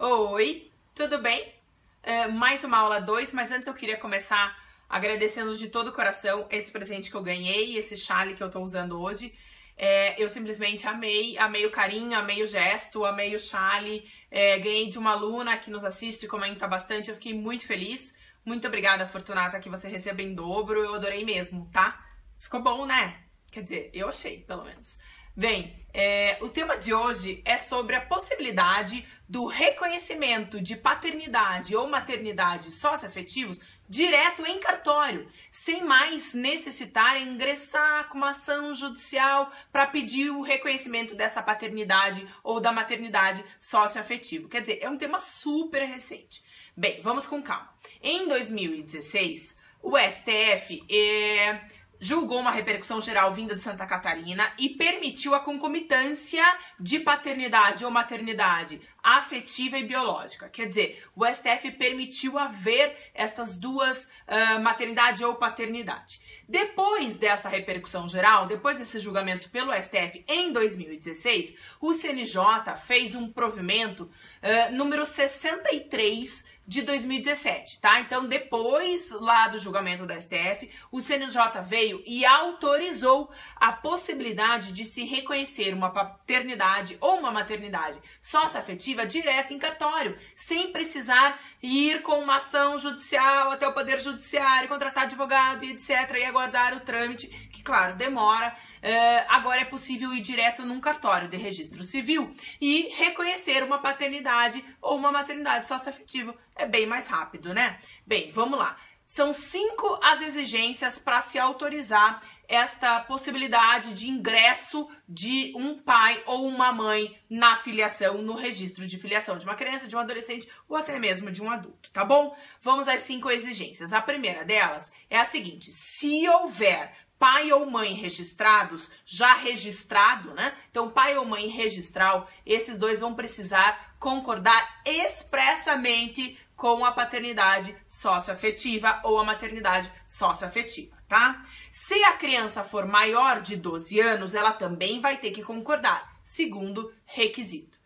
Oi, tudo bem? Uh, mais uma aula 2, mas antes eu queria começar agradecendo de todo o coração esse presente que eu ganhei, esse chale que eu tô usando hoje. É, eu simplesmente amei, amei o carinho, amei o gesto, amei o chale. É, ganhei de uma aluna que nos assiste e comenta bastante, eu fiquei muito feliz. Muito obrigada, Fortunata, que você recebe em dobro, eu adorei mesmo, tá? Ficou bom, né? Quer dizer, eu achei, pelo menos. Bem, é, o tema de hoje é sobre a possibilidade do reconhecimento de paternidade ou maternidade socioafetivos direto em cartório, sem mais necessitar ingressar com uma ação judicial para pedir o reconhecimento dessa paternidade ou da maternidade socioafetivo. Quer dizer, é um tema super recente. Bem, vamos com calma. Em 2016, o STF é, julgou uma repercussão geral vinda de Santa Catarina e permitiu a concomitância de paternidade ou maternidade afetiva e biológica. Quer dizer, o STF permitiu haver estas duas uh, maternidade ou paternidade. Depois dessa repercussão geral, depois desse julgamento pelo STF em 2016, o CNJ fez um provimento uh, número 63 de 2017, tá? Então, depois lá do julgamento do STF, o CNJ veio e autorizou a possibilidade de se reconhecer uma paternidade ou uma maternidade socioafetiva direto em cartório, sem precisar ir com uma ação judicial até o Poder Judiciário, contratar advogado e etc. e aguardar o trâmite, que, claro, demora. Uh, agora é possível ir direto num cartório de registro civil e reconhecer uma paternidade ou uma maternidade socioafetiva é bem mais rápido, né? Bem, vamos lá. São cinco as exigências para se autorizar esta possibilidade de ingresso de um pai ou uma mãe na filiação, no registro de filiação de uma criança, de um adolescente ou até mesmo de um adulto, tá bom? Vamos às cinco exigências. A primeira delas é a seguinte: se houver pai ou mãe registrados, já registrado, né? Então, pai ou mãe registral, esses dois vão precisar concordar expressamente com a paternidade socioafetiva ou a maternidade socioafetiva, tá? Se a criança for maior de 12 anos, ela também vai ter que concordar, segundo requisito.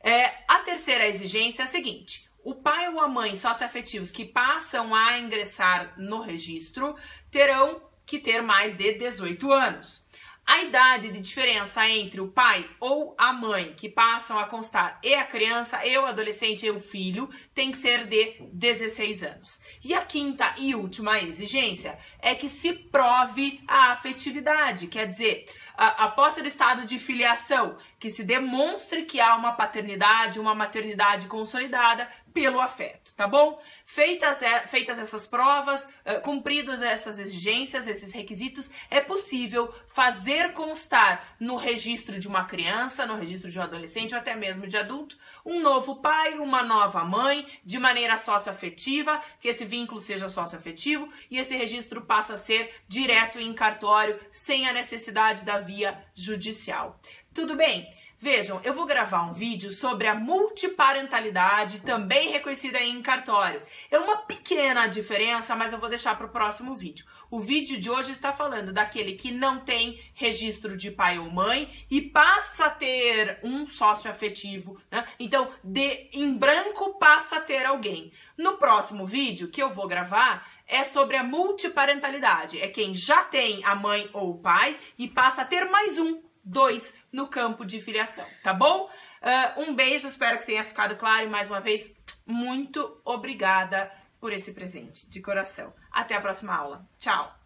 É, a terceira exigência é a seguinte: o pai ou a mãe socioafetivos que passam a ingressar no registro terão que ter mais de 18 anos. A idade de diferença entre o pai ou a mãe que passam a constar e a criança, e o adolescente e o filho tem que ser de 16 anos. E a quinta e última exigência é que se prove a afetividade, quer dizer, após o estado de filiação, que se demonstre que há uma paternidade, uma maternidade consolidada pelo afeto, tá bom? Feitas, feitas essas provas, uh, cumpridas essas exigências, esses requisitos, é possível fazer constar no registro de uma criança, no registro de um adolescente ou até mesmo de adulto, um novo pai, uma nova mãe, de maneira socioafetiva, que esse vínculo seja socioafetivo e esse registro passa a ser direto em cartório, sem a necessidade da via judicial. Tudo bem? Vejam, eu vou gravar um vídeo sobre a multiparentalidade, também reconhecida em cartório. É uma pequena diferença, mas eu vou deixar para o próximo vídeo. O vídeo de hoje está falando daquele que não tem registro de pai ou mãe e passa a ter um sócio afetivo, né? Então, de em branco passa a ter alguém. No próximo vídeo que eu vou gravar é sobre a multiparentalidade. É quem já tem a mãe ou o pai e passa a ter mais um dois no campo de filiação, tá bom? Uh, um beijo, espero que tenha ficado claro e mais uma vez, muito obrigada por esse presente de coração. Até a próxima aula. Tchau!